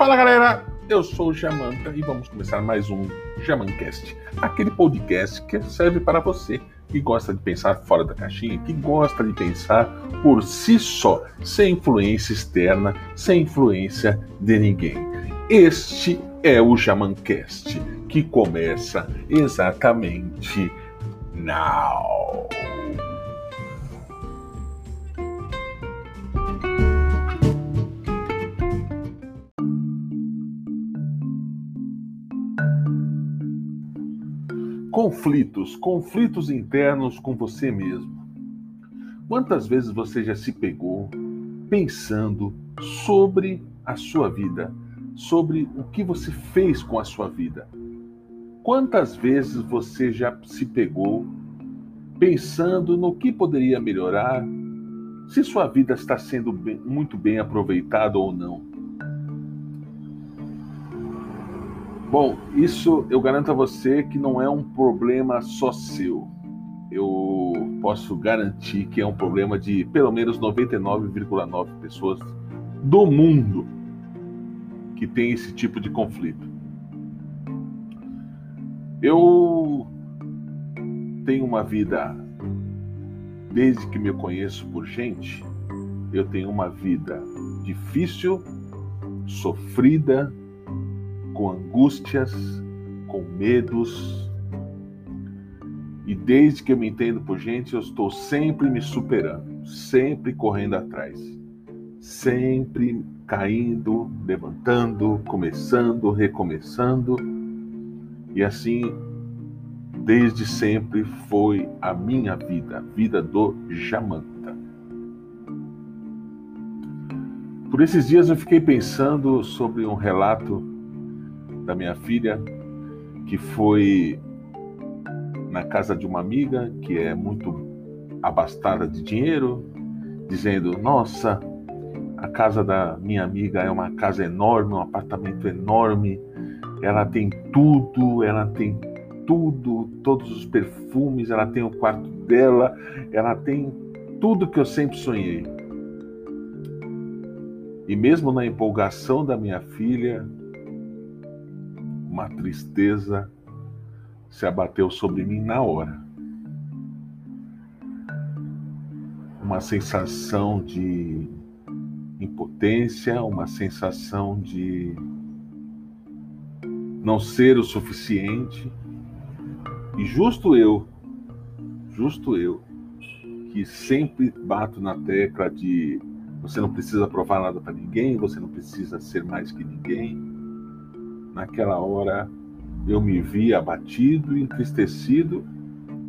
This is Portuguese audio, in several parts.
Fala galera, eu sou o Jamanta e vamos começar mais um Jamancast, aquele podcast que serve para você que gosta de pensar fora da caixinha, que gosta de pensar por si só, sem influência externa, sem influência de ninguém. Este é o Jamancast, que começa exatamente now. Conflitos, conflitos internos com você mesmo. Quantas vezes você já se pegou pensando sobre a sua vida, sobre o que você fez com a sua vida? Quantas vezes você já se pegou pensando no que poderia melhorar, se sua vida está sendo bem, muito bem aproveitada ou não? Bom, isso eu garanto a você que não é um problema só seu. Eu posso garantir que é um problema de pelo menos 99,9 pessoas do mundo que tem esse tipo de conflito. Eu tenho uma vida, desde que me conheço por gente, eu tenho uma vida difícil, sofrida, com angústias, com medos. E desde que eu me entendo por gente, eu estou sempre me superando, sempre correndo atrás, sempre caindo, levantando, começando, recomeçando. E assim, desde sempre foi a minha vida, a vida do Jamanta. Por esses dias eu fiquei pensando sobre um relato da minha filha, que foi na casa de uma amiga que é muito abastada de dinheiro, dizendo: Nossa, a casa da minha amiga é uma casa enorme, um apartamento enorme, ela tem tudo, ela tem tudo, todos os perfumes, ela tem o quarto dela, ela tem tudo que eu sempre sonhei. E mesmo na empolgação da minha filha, uma tristeza se abateu sobre mim na hora. Uma sensação de impotência, uma sensação de não ser o suficiente. E justo eu, justo eu, que sempre bato na tecla de você não precisa provar nada para ninguém, você não precisa ser mais que ninguém Naquela hora eu me vi abatido e entristecido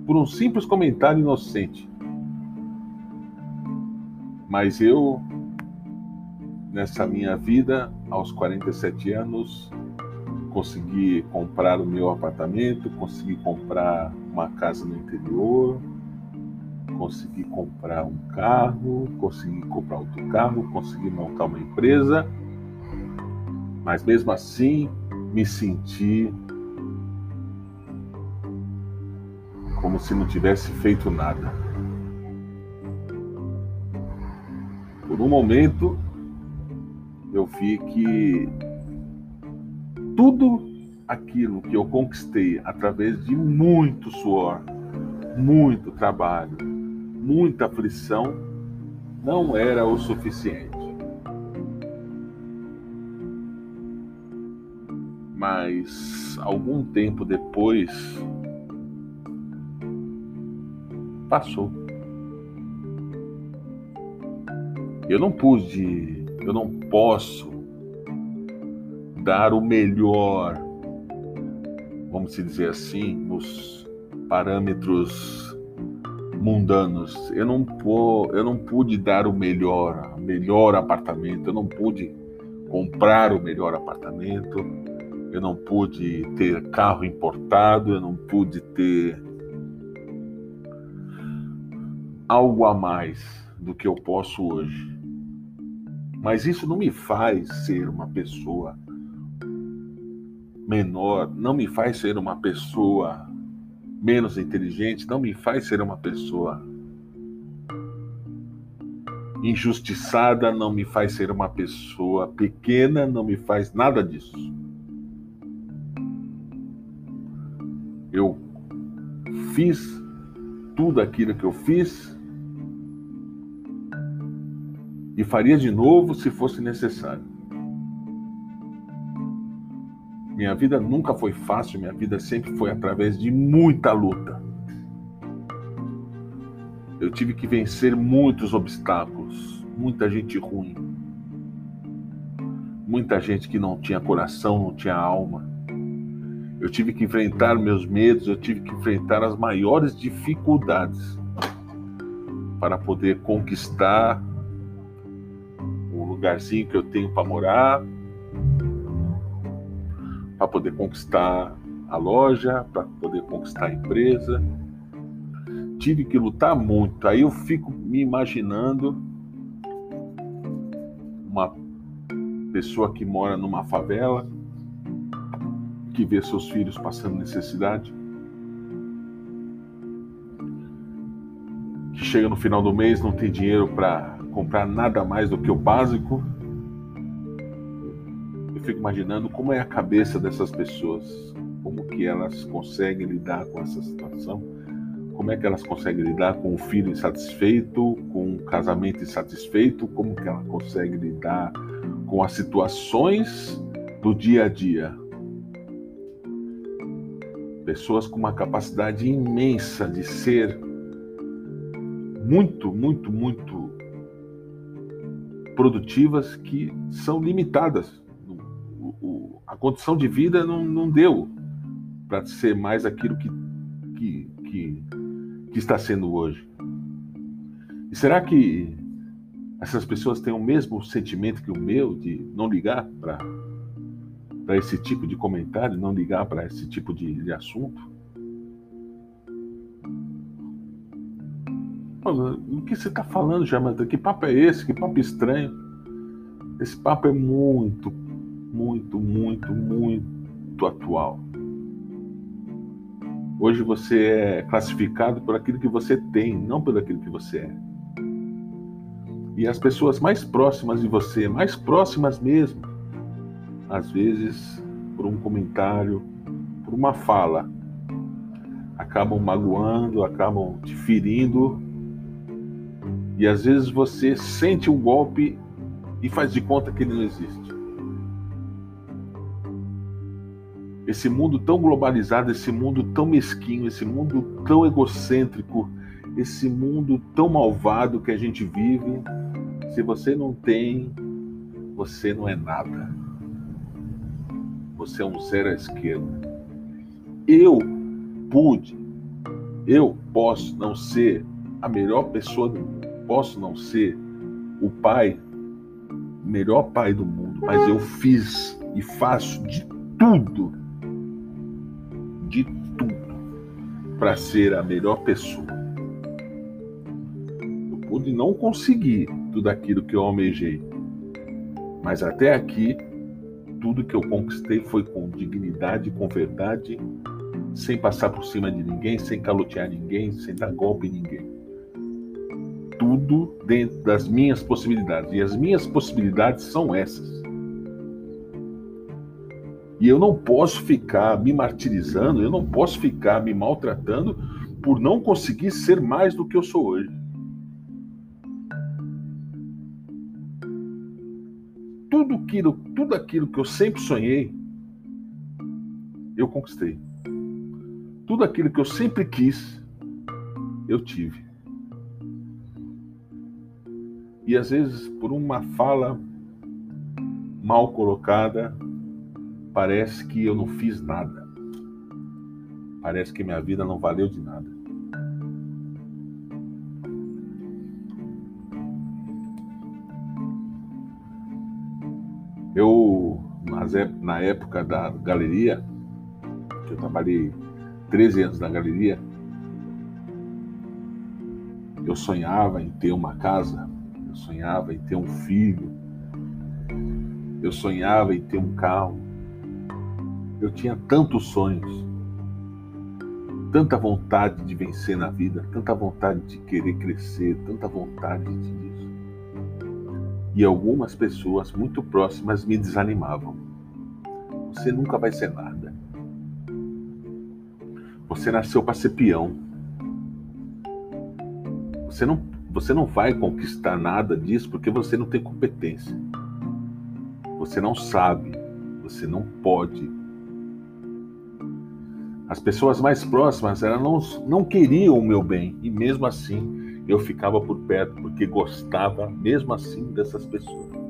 por um simples comentário inocente. Mas eu, nessa minha vida, aos 47 anos, consegui comprar o meu apartamento, consegui comprar uma casa no interior, consegui comprar um carro, consegui comprar outro carro, consegui montar uma empresa. Mas mesmo assim, me senti como se não tivesse feito nada. Por um momento, eu vi que tudo aquilo que eu conquistei através de muito suor, muito trabalho, muita aflição, não era o suficiente. Mas algum tempo depois passou. Eu não pude, eu não posso dar o melhor, vamos dizer assim, nos parâmetros mundanos. Eu não, eu não pude dar o melhor, melhor apartamento, eu não pude comprar o melhor apartamento, eu não pude ter carro importado, eu não pude ter algo a mais do que eu posso hoje. Mas isso não me faz ser uma pessoa menor, não me faz ser uma pessoa menos inteligente, não me faz ser uma pessoa injustiçada não me faz ser uma pessoa pequena, não me faz nada disso. Eu fiz tudo aquilo que eu fiz e faria de novo se fosse necessário. Minha vida nunca foi fácil, minha vida sempre foi através de muita luta. Eu tive que vencer muitos obstáculos, muita gente ruim, muita gente que não tinha coração, não tinha alma. Eu tive que enfrentar meus medos, eu tive que enfrentar as maiores dificuldades para poder conquistar o lugarzinho que eu tenho para morar, para poder conquistar a loja, para poder conquistar a empresa. Tive que lutar muito. Aí eu fico me imaginando uma pessoa que mora numa favela, que vê seus filhos passando necessidade, que chega no final do mês não tem dinheiro para comprar nada mais do que o básico eu fico imaginando como é a cabeça dessas pessoas, como que elas conseguem lidar com essa situação, como é que elas conseguem lidar com o filho insatisfeito, com o casamento insatisfeito, como que ela consegue lidar com as situações do dia a dia. Pessoas com uma capacidade imensa de ser muito, muito, muito produtivas que são limitadas a condição de vida não, não deu para ser mais aquilo que, que, que, que está sendo hoje. E será que essas pessoas têm o mesmo sentimento que o meu de não ligar para para esse tipo de comentário, não ligar para esse tipo de, de assunto? O que você está falando, Jamanta? Que papo é esse? Que papo estranho? Esse papo é muito muito, muito, muito atual. Hoje você é classificado por aquilo que você tem, não por aquilo que você é. E as pessoas mais próximas de você, mais próximas mesmo, às vezes por um comentário, por uma fala, acabam magoando, acabam te ferindo. E às vezes você sente um golpe e faz de conta que ele não existe. esse mundo tão globalizado, esse mundo tão mesquinho, esse mundo tão egocêntrico, esse mundo tão malvado que a gente vive, se você não tem, você não é nada. Você é um zero à esquerda. Eu pude, eu posso não ser a melhor pessoa do mundo, posso não ser o pai, melhor pai do mundo, mas eu fiz e faço de tudo de tudo para ser a melhor pessoa. Eu pude não conseguir tudo aquilo que eu almejei, mas até aqui, tudo que eu conquistei foi com dignidade, com verdade, sem passar por cima de ninguém, sem calotear ninguém, sem dar golpe em ninguém. Tudo dentro das minhas possibilidades. E as minhas possibilidades são essas. E eu não posso ficar me martirizando, eu não posso ficar me maltratando por não conseguir ser mais do que eu sou hoje. Tudo aquilo, tudo aquilo que eu sempre sonhei, eu conquistei. Tudo aquilo que eu sempre quis, eu tive. E às vezes, por uma fala mal colocada, parece que eu não fiz nada. Parece que minha vida não valeu de nada. Na época da galeria, que eu trabalhei 13 anos na galeria, eu sonhava em ter uma casa, eu sonhava em ter um filho, eu sonhava em ter um carro, eu tinha tantos sonhos, tanta vontade de vencer na vida, tanta vontade de querer crescer, tanta vontade disso. E algumas pessoas muito próximas me desanimavam. Você nunca vai ser nada. Você nasceu para ser peão. Você não, você não vai conquistar nada disso porque você não tem competência. Você não sabe. Você não pode. As pessoas mais próximas elas não, não queriam o meu bem e mesmo assim eu ficava por perto porque gostava mesmo assim dessas pessoas.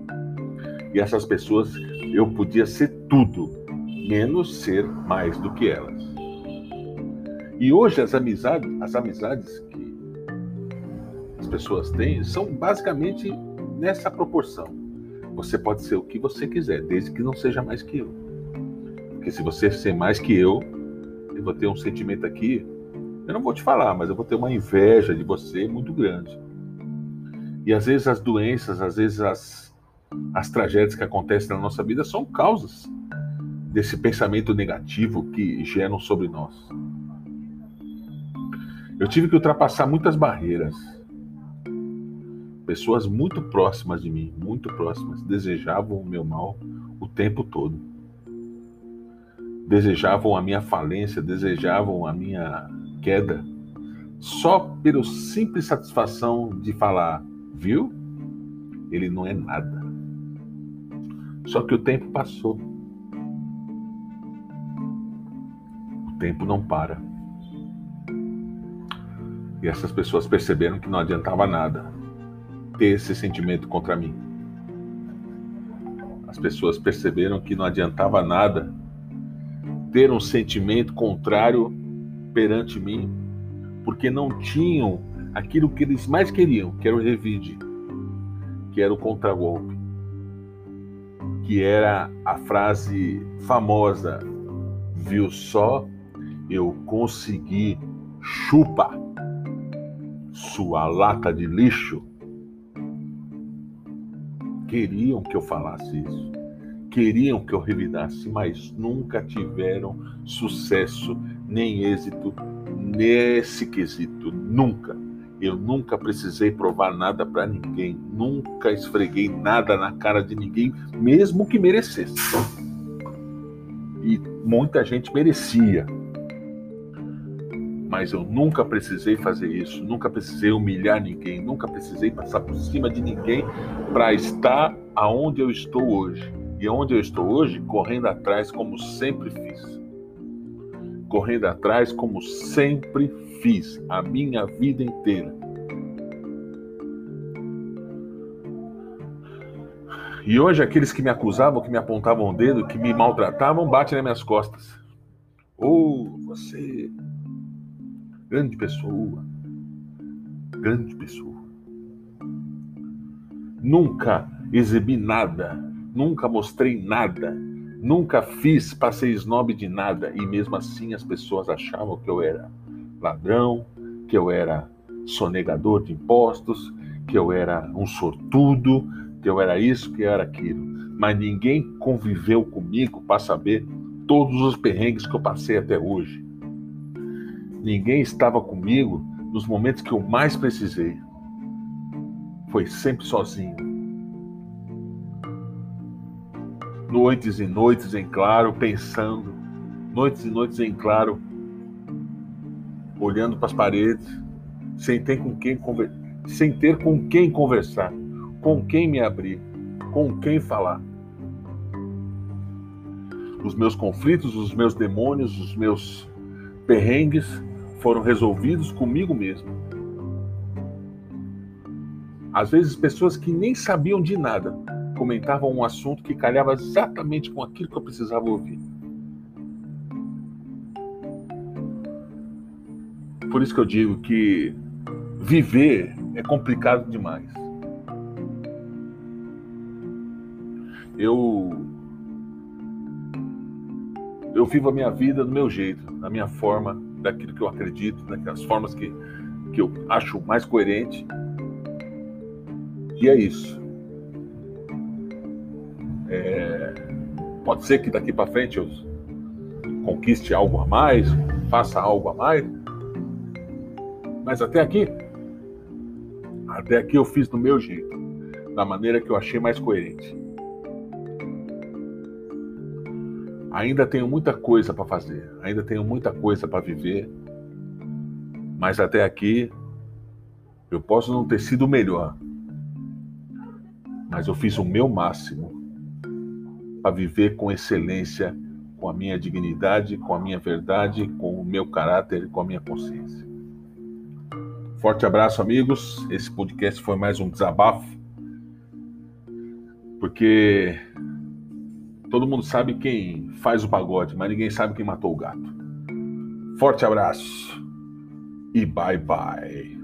E essas pessoas eu podia ser tudo, menos ser mais do que elas. E hoje as amizades, as amizades que as pessoas têm são basicamente nessa proporção. Você pode ser o que você quiser, desde que não seja mais que eu. Porque se você ser mais que eu, eu vou ter um sentimento aqui, eu não vou te falar, mas eu vou ter uma inveja de você muito grande. E às vezes as doenças, às vezes as, as tragédias que acontecem na nossa vida são causas desse pensamento negativo que geram sobre nós. Eu tive que ultrapassar muitas barreiras. Pessoas muito próximas de mim, muito próximas, desejavam o meu mal o tempo todo. Desejavam a minha falência, desejavam a minha queda, só pela simples satisfação de falar, viu? Ele não é nada. Só que o tempo passou. O tempo não para. E essas pessoas perceberam que não adiantava nada ter esse sentimento contra mim. As pessoas perceberam que não adiantava nada ter um sentimento contrário perante mim, porque não tinham aquilo que eles mais queriam, que era o revide, que era o contragolpe, que era a frase famosa: viu só, eu consegui chupa sua lata de lixo? Queriam que eu falasse isso. Queriam que eu revidasse, mas nunca tiveram sucesso nem êxito nesse quesito. Nunca. Eu nunca precisei provar nada para ninguém. Nunca esfreguei nada na cara de ninguém, mesmo que merecesse. E muita gente merecia mas eu nunca precisei fazer isso, nunca precisei humilhar ninguém, nunca precisei passar por cima de ninguém para estar aonde eu estou hoje. E aonde eu estou hoje, correndo atrás como sempre fiz. Correndo atrás como sempre fiz a minha vida inteira. E hoje aqueles que me acusavam, que me apontavam o dedo, que me maltratavam, batem nas minhas costas. Ou oh, você Grande pessoa. Grande pessoa. Nunca exibi nada, nunca mostrei nada, nunca fiz, passei snob de nada e mesmo assim as pessoas achavam que eu era ladrão, que eu era sonegador de impostos, que eu era um sortudo, que eu era isso, que eu era aquilo. Mas ninguém conviveu comigo para saber todos os perrengues que eu passei até hoje. Ninguém estava comigo nos momentos que eu mais precisei. Foi sempre sozinho. Noites e noites em claro, pensando. Noites e noites em claro, olhando para as paredes, sem ter com quem sem ter com quem conversar, com quem me abrir, com quem falar. Os meus conflitos, os meus demônios, os meus perrengues foram resolvidos comigo mesmo. Às vezes, pessoas que nem sabiam de nada comentavam um assunto que calhava exatamente com aquilo que eu precisava ouvir. Por isso que eu digo que viver é complicado demais. Eu eu vivo a minha vida do meu jeito, da minha forma, daquilo que eu acredito, daquelas formas que, que eu acho mais coerente. E é isso. É, pode ser que daqui para frente eu conquiste algo a mais, faça algo a mais, mas até aqui, até aqui eu fiz do meu jeito. da maneira que eu achei mais coerente. Ainda tenho muita coisa para fazer, ainda tenho muita coisa para viver, mas até aqui eu posso não ter sido o melhor, mas eu fiz o meu máximo para viver com excelência, com a minha dignidade, com a minha verdade, com o meu caráter e com a minha consciência. Forte abraço, amigos. Esse podcast foi mais um desabafo, porque todo mundo sabe quem faz o pagode, mas ninguém sabe quem matou o gato. Forte abraço e bye bye.